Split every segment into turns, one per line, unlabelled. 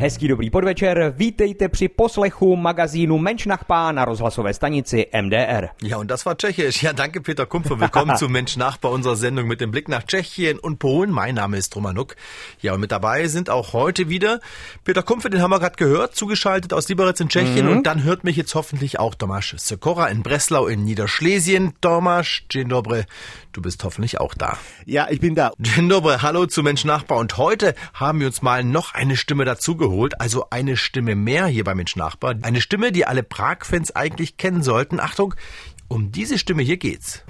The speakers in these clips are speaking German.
Hezký dobrý podvečer, vítejte při poslechu magazínu Mensch nach na rozhlasové stanici MDR.
Ja, und das war Tschechisch. Ja, danke Peter Kumpfe. Willkommen zu Mensch Nachbar, unserer Sendung mit dem Blick nach Tschechien und Polen. Mein Name ist Romanuk. Ja, und mit dabei sind auch heute wieder Peter Kumpfe, den haben wir gerade gehört, zugeschaltet aus Liberec in Tschechien. Mhm. Und dann hört mich jetzt hoffentlich auch Tomasz Sekora in Breslau in Niederschlesien. Tomasz, dzień dobry. Du bist hoffentlich auch da.
Ja, ich bin da.
Dzień dobry, hallo zu Mensch Nachbar. Und heute haben wir uns mal noch eine Stimme dazu geholt, also eine Stimme mehr hier bei Mensch Nachbar. Eine Stimme, die alle Prag-Fans eigentlich kennen sollten. Achtung, um diese Stimme hier geht's.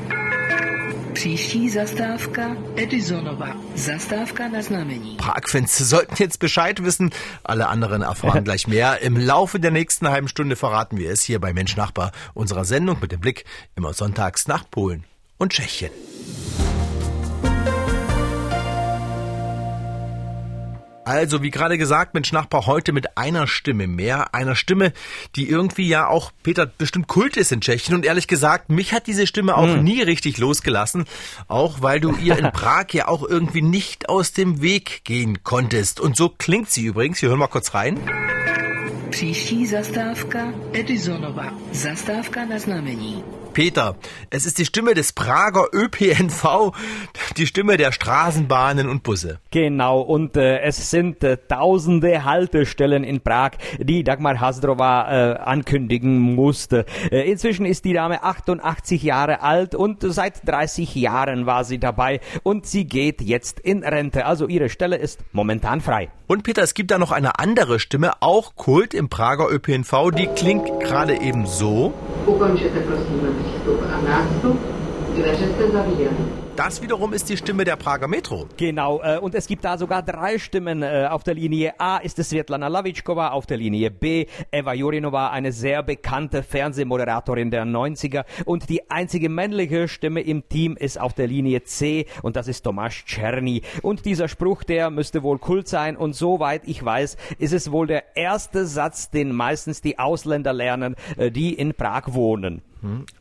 Prag-Fans sollten jetzt Bescheid wissen. Alle anderen erfahren gleich mehr. Im Laufe der nächsten halben Stunde verraten wir es hier bei Mensch Nachbar, unserer Sendung mit dem Blick immer sonntags nach Polen und Tschechien. Also, wie gerade gesagt, Mensch Nachbar heute mit einer Stimme mehr. Einer Stimme, die irgendwie ja auch, Peter, bestimmt Kult ist in Tschechien. Und ehrlich gesagt, mich hat diese Stimme auch hm. nie richtig losgelassen. Auch weil du ihr in Prag ja auch irgendwie nicht aus dem Weg gehen konntest. Und so klingt sie übrigens. Wir hören mal kurz rein.
Příští zastávka Edisonova. Zastávka na znamení.
Peter, es ist die Stimme des Prager ÖPNV, die Stimme der Straßenbahnen und Busse.
Genau, und äh, es sind äh, tausende Haltestellen in Prag, die Dagmar Hasdrova äh, ankündigen musste. Äh, inzwischen ist die Dame 88 Jahre alt und seit 30 Jahren war sie dabei und sie geht jetzt in Rente. Also ihre Stelle ist momentan frei.
Und Peter, es gibt da noch eine andere Stimme, auch Kult im Prager ÖPNV, die klingt gerade eben so. Ukončete prosím výstup a nástup, dveře se zavírají. Das wiederum ist die Stimme der Prager Metro.
Genau, äh, und es gibt da sogar drei Stimmen. Äh, auf der Linie A ist es Svetlana Lavičkova, auf der Linie B Eva Jurinova, eine sehr bekannte Fernsehmoderatorin der 90er. Und die einzige männliche Stimme im Team ist auf der Linie C und das ist Tomasz Czerny. Und dieser Spruch, der müsste wohl Kult sein und soweit ich weiß, ist es wohl der erste Satz, den meistens die Ausländer lernen, äh, die in Prag wohnen.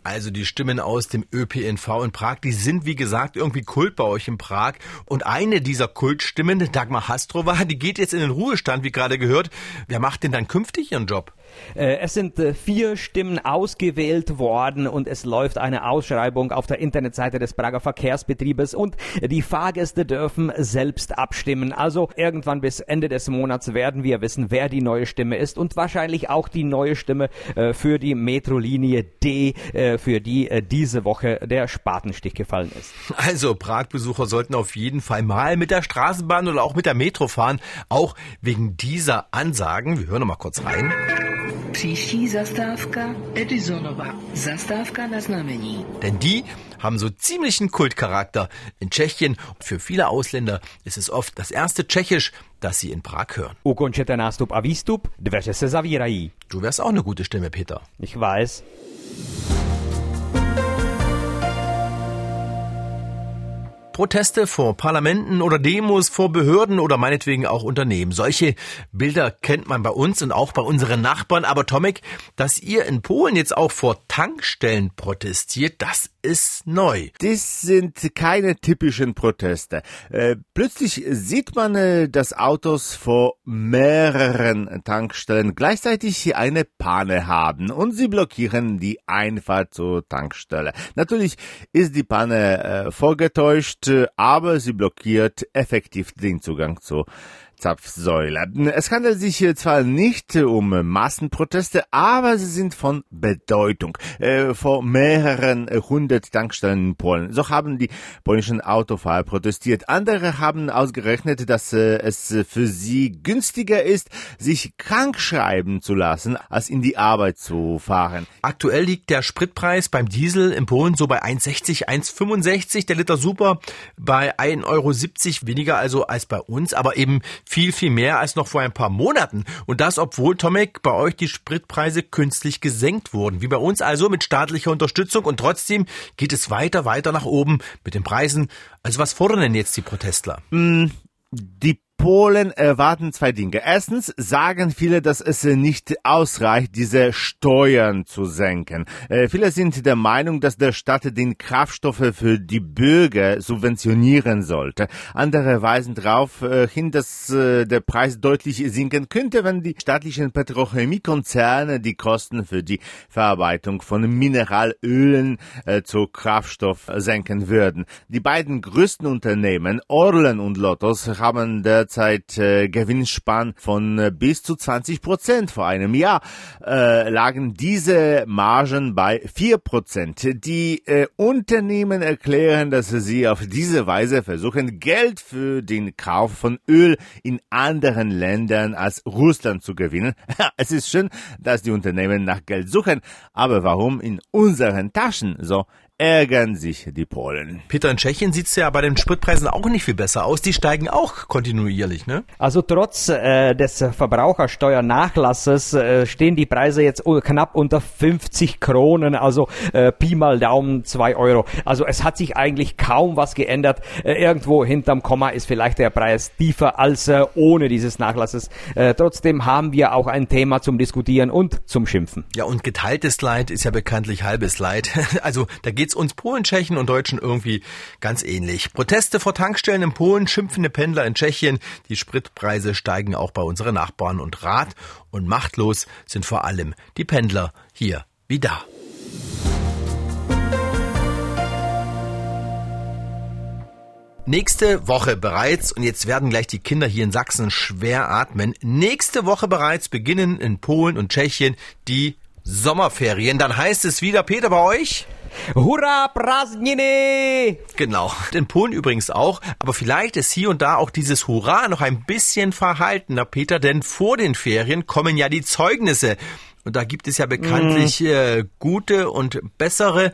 Also die Stimmen aus dem ÖPNV in Prag, die sind wie gesagt irgendwie Kult bei euch in Prag. Und eine dieser Kultstimmen, Dagmar Hastrova, die geht jetzt in den Ruhestand, wie gerade gehört. Wer macht denn dann künftig ihren Job?
Äh, es sind äh, vier Stimmen ausgewählt worden und es läuft eine Ausschreibung auf der Internetseite des Prager Verkehrsbetriebes und die Fahrgäste dürfen selbst abstimmen. Also irgendwann bis Ende des Monats werden wir wissen, wer die neue Stimme ist und wahrscheinlich auch die neue Stimme äh, für die Metrolinie D, für die diese Woche der Spatenstich gefallen ist.
Also Prag-Besucher sollten auf jeden Fall mal mit der Straßenbahn oder auch mit der Metro fahren, auch wegen dieser Ansagen. Wir hören noch mal kurz rein.
Příští zastávka Edisonova. Zastávka na znamení.
Denn die haben so ziemlichen Kultcharakter in Tschechien. Für viele Ausländer ist es oft das erste Tschechisch, das sie in Prag hören.
Ukončete nástup a výstup, dveře se zavírají.
Du wärst auch eine gute Stimme, Peter.
Ich weiß.
Proteste vor Parlamenten oder Demos vor Behörden oder meinetwegen auch Unternehmen. Solche Bilder kennt man bei uns und auch bei unseren Nachbarn. Aber Tomek, dass ihr in Polen jetzt auch vor Tankstellen protestiert, das ist neu.
Das sind keine typischen Proteste. Äh, plötzlich sieht man, äh, dass Autos vor mehreren Tankstellen gleichzeitig eine Panne haben und sie blockieren die Einfahrt zur Tankstelle. Natürlich ist die Panne äh, vorgetäuscht, aber sie blockiert effektiv den Zugang zur Zapfsäule. Es handelt sich hier zwar nicht um Massenproteste, aber sie sind von Bedeutung. Äh, vor mehreren hundert Tankstellen in Polen. So haben die polnischen Autofahrer protestiert. Andere haben ausgerechnet, dass äh, es für sie günstiger ist, sich krank schreiben zu lassen, als in die Arbeit zu fahren.
Aktuell liegt der Spritpreis beim Diesel in Polen so bei 1,60, 1,65, der Liter Super bei 1,70 Euro, weniger also als bei uns, aber eben viel, viel mehr als noch vor ein paar Monaten. Und das, obwohl, Tomek, bei euch die Spritpreise künstlich gesenkt wurden. Wie bei uns also mit staatlicher Unterstützung. Und trotzdem geht es weiter, weiter nach oben mit den Preisen. Also was fordern denn jetzt die Protestler?
Mm, die Polen erwarten zwei Dinge. Erstens sagen viele, dass es nicht ausreicht, diese Steuern zu senken. Äh, viele sind der Meinung, dass der Staat den Kraftstoffe für die Bürger subventionieren sollte. Andere weisen darauf äh, hin, dass äh, der Preis deutlich sinken könnte, wenn die staatlichen Petrochemiekonzerne die Kosten für die Verarbeitung von Mineralölen äh, zu Kraftstoff senken würden. Die beiden größten Unternehmen, Orlen und Lotus, haben derzeit äh, Gewinnspann von äh, bis zu 20 Prozent. Vor einem Jahr äh, lagen diese Margen bei 4 Prozent. Die äh, Unternehmen erklären, dass sie auf diese Weise versuchen, Geld für den Kauf von Öl in anderen Ländern als Russland zu gewinnen. es ist schön, dass die Unternehmen nach Geld suchen, aber warum in unseren Taschen so? Ärgern sich die Polen.
Peter, in Tschechien sieht's ja bei den Spritpreisen auch nicht viel besser aus. Die steigen auch kontinuierlich, ne?
Also trotz äh, des Verbrauchersteuernachlasses äh, stehen die Preise jetzt knapp unter 50 Kronen, also äh, Pi mal Daumen 2 Euro. Also es hat sich eigentlich kaum was geändert. Äh, irgendwo hinterm Komma ist vielleicht der Preis tiefer als äh, ohne dieses Nachlasses. Äh, trotzdem haben wir auch ein Thema zum Diskutieren und zum Schimpfen.
Ja, und geteiltes Leid ist ja bekanntlich halbes Leid. Also da geht's uns Polen, Tschechen und Deutschen irgendwie ganz ähnlich. Proteste vor Tankstellen in Polen, schimpfende Pendler in Tschechien, die Spritpreise steigen auch bei unseren Nachbarn und rat und machtlos sind vor allem die Pendler hier wie da. Nächste Woche bereits, und jetzt werden gleich die Kinder hier in Sachsen schwer atmen, nächste Woche bereits beginnen in Polen und Tschechien die Sommerferien. Dann heißt es wieder, Peter, bei euch?
Hurra, Prazdniny!
Genau. In Polen übrigens auch. Aber vielleicht ist hier und da auch dieses Hurra noch ein bisschen verhaltener, Peter, denn vor den Ferien kommen ja die Zeugnisse. Und da gibt es ja bekanntlich äh, gute und bessere.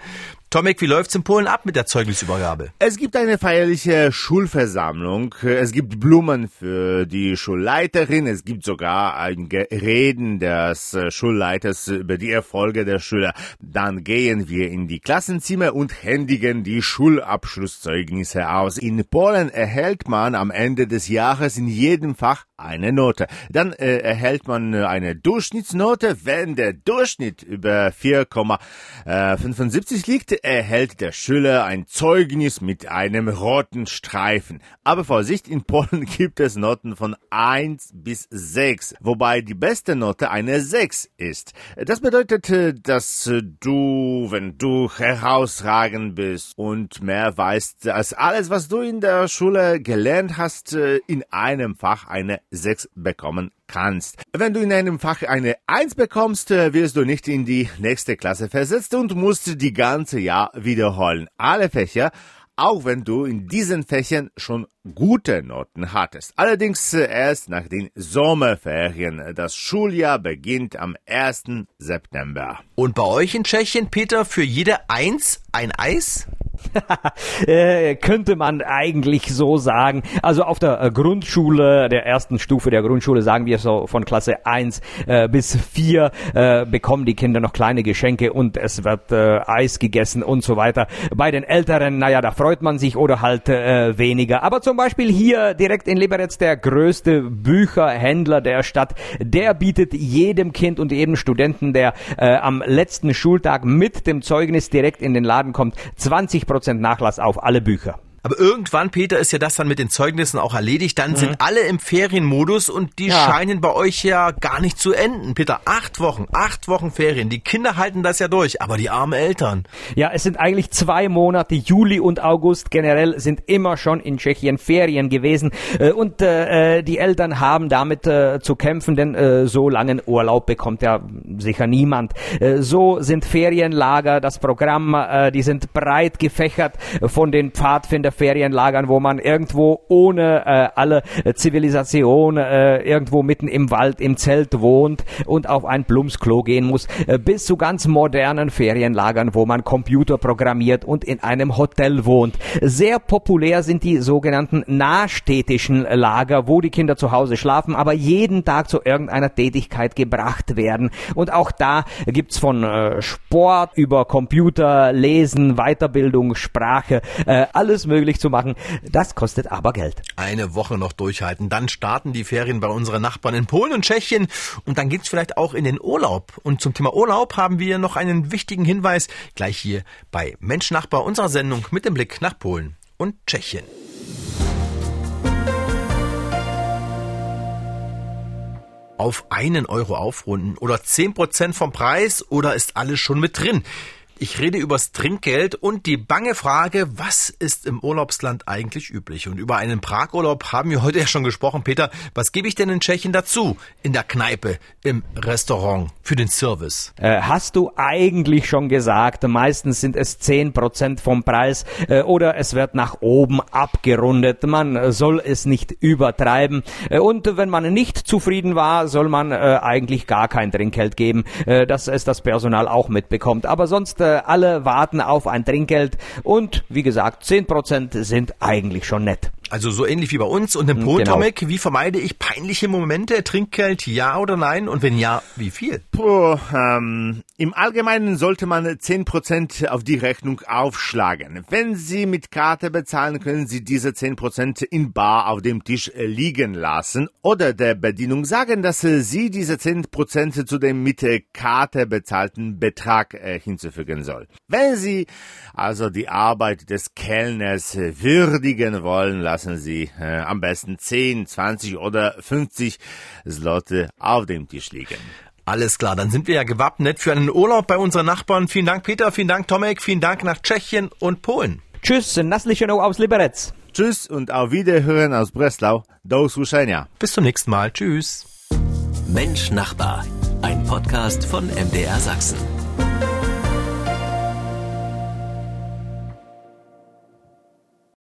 Tomek, wie läuft's in Polen ab mit der Zeugnisübergabe?
Es gibt eine feierliche Schulversammlung. Es gibt Blumen für die Schulleiterin. Es gibt sogar ein Reden des äh, Schulleiters über die Erfolge der Schüler. Dann gehen wir in die Klassenzimmer und händigen die Schulabschlusszeugnisse aus. In Polen erhält man am Ende des Jahres in jedem Fach eine Note. Dann äh, erhält man eine Durchschnittsnote. Wenn der Durchschnitt über 4,75 liegt, erhält der Schüler ein Zeugnis mit einem roten Streifen. Aber Vorsicht, in Polen gibt es Noten von 1 bis 6, wobei die beste Note eine 6 ist. Das bedeutet, äh, dass du, wenn du herausragend bist und mehr weißt als alles, was du in der Schule gelernt hast, äh, in einem Fach eine 6 bekommen kannst. Wenn du in einem Fach eine 1 bekommst, äh, wirst du nicht in die nächste Klasse versetzt und musst die ganze Jahr wiederholen. Alle Fächer, auch wenn du in diesen Fächern schon gute Noten hattest. Allerdings äh, erst nach den Sommerferien. Das Schuljahr beginnt am 1. September.
Und bei euch in Tschechien, Peter, für jede Eins ein Eis?
äh, könnte man eigentlich so sagen. Also auf der äh, Grundschule, der ersten Stufe der Grundschule, sagen wir so von Klasse 1 äh, bis 4, äh, bekommen die Kinder noch kleine Geschenke und es wird äh, Eis gegessen und so weiter. Bei den Älteren, naja, da freut man sich oder halt äh, weniger. Aber zum Beispiel hier direkt in Liberec, der größte Bücherhändler der Stadt, der bietet jedem Kind und jedem Studenten, der am letzten Schultag mit dem Zeugnis direkt in den Laden kommt, 20 Prozent Nachlass auf alle Bücher.
Aber irgendwann, Peter, ist ja das dann mit den Zeugnissen auch erledigt. Dann mhm. sind alle im Ferienmodus und die ja. scheinen bei euch ja gar nicht zu enden. Peter, acht Wochen, acht Wochen Ferien. Die Kinder halten das ja durch, aber die armen Eltern.
Ja, es sind eigentlich zwei Monate. Juli und August generell sind immer schon in Tschechien Ferien gewesen. Äh, und äh, die Eltern haben damit äh, zu kämpfen, denn äh, so langen Urlaub bekommt ja sicher niemand. Äh, so sind Ferienlager, das Programm, äh, die sind breit gefächert von den Pfadfinder Ferienlagern, wo man irgendwo ohne äh, alle Zivilisation äh, irgendwo mitten im Wald im Zelt wohnt und auf ein Blumsklo gehen muss, äh, bis zu ganz modernen Ferienlagern, wo man Computer programmiert und in einem Hotel wohnt. Sehr populär sind die sogenannten nahstädtischen Lager, wo die Kinder zu Hause schlafen, aber jeden Tag zu irgendeiner Tätigkeit gebracht werden. Und auch da gibt's von äh, Sport über Computer, Lesen, Weiterbildung, Sprache, äh, alles möglich zu machen. Das kostet aber Geld.
Eine Woche noch durchhalten, dann starten die Ferien bei unseren Nachbarn in Polen und Tschechien und dann geht's vielleicht auch in den Urlaub. Und zum Thema Urlaub haben wir noch einen wichtigen Hinweis gleich hier bei Mensch Nachbar unserer Sendung mit dem Blick nach Polen und Tschechien. Auf einen Euro aufrunden oder zehn Prozent vom Preis oder ist alles schon mit drin? Ich rede übers Trinkgeld und die bange Frage, was ist im Urlaubsland eigentlich üblich? Und über einen Pragurlaub haben wir heute ja schon gesprochen. Peter, was gebe ich denn in Tschechien dazu? In der Kneipe, im Restaurant, für den Service?
Äh, hast du eigentlich schon gesagt, meistens sind es 10% vom Preis äh, oder es wird nach oben abgerundet. Man soll es nicht übertreiben. Äh, und wenn man nicht zufrieden war, soll man äh, eigentlich gar kein Trinkgeld geben, äh, dass es das Personal auch mitbekommt. Aber sonst alle warten auf ein Trinkgeld und wie gesagt, 10% sind eigentlich schon nett.
Also so ähnlich wie bei uns. Und im Polen,
Genau.
Tomek, wie vermeide ich peinliche Momente? Trinkgeld, ja oder nein? Und wenn ja, wie viel?
Puh, ähm, Im Allgemeinen sollte man 10% auf die Rechnung aufschlagen. Wenn Sie mit Karte bezahlen, können Sie diese 10% in Bar auf dem Tisch äh, liegen lassen oder der Bedienung sagen, dass äh, Sie diese 10% zu dem mit äh, Karte bezahlten Betrag äh, hinzufügen soll. Wenn Sie also die Arbeit des Kellners würdigen wollen, lassen Sie äh, am besten 10, 20 oder 50 Slotte auf dem Tisch liegen.
Alles klar, dann sind wir ja gewappnet für einen Urlaub bei unseren Nachbarn. Vielen Dank, Peter. Vielen Dank, Tomek. Vielen Dank nach Tschechien und Polen.
Tschüss, Naslicheno aus Liberec.
Tschüss und auf Wiederhören aus Breslau. Do usłyszenia.
Bis zum nächsten Mal. Tschüss.
Mensch Nachbar, ein Podcast von MDR Sachsen.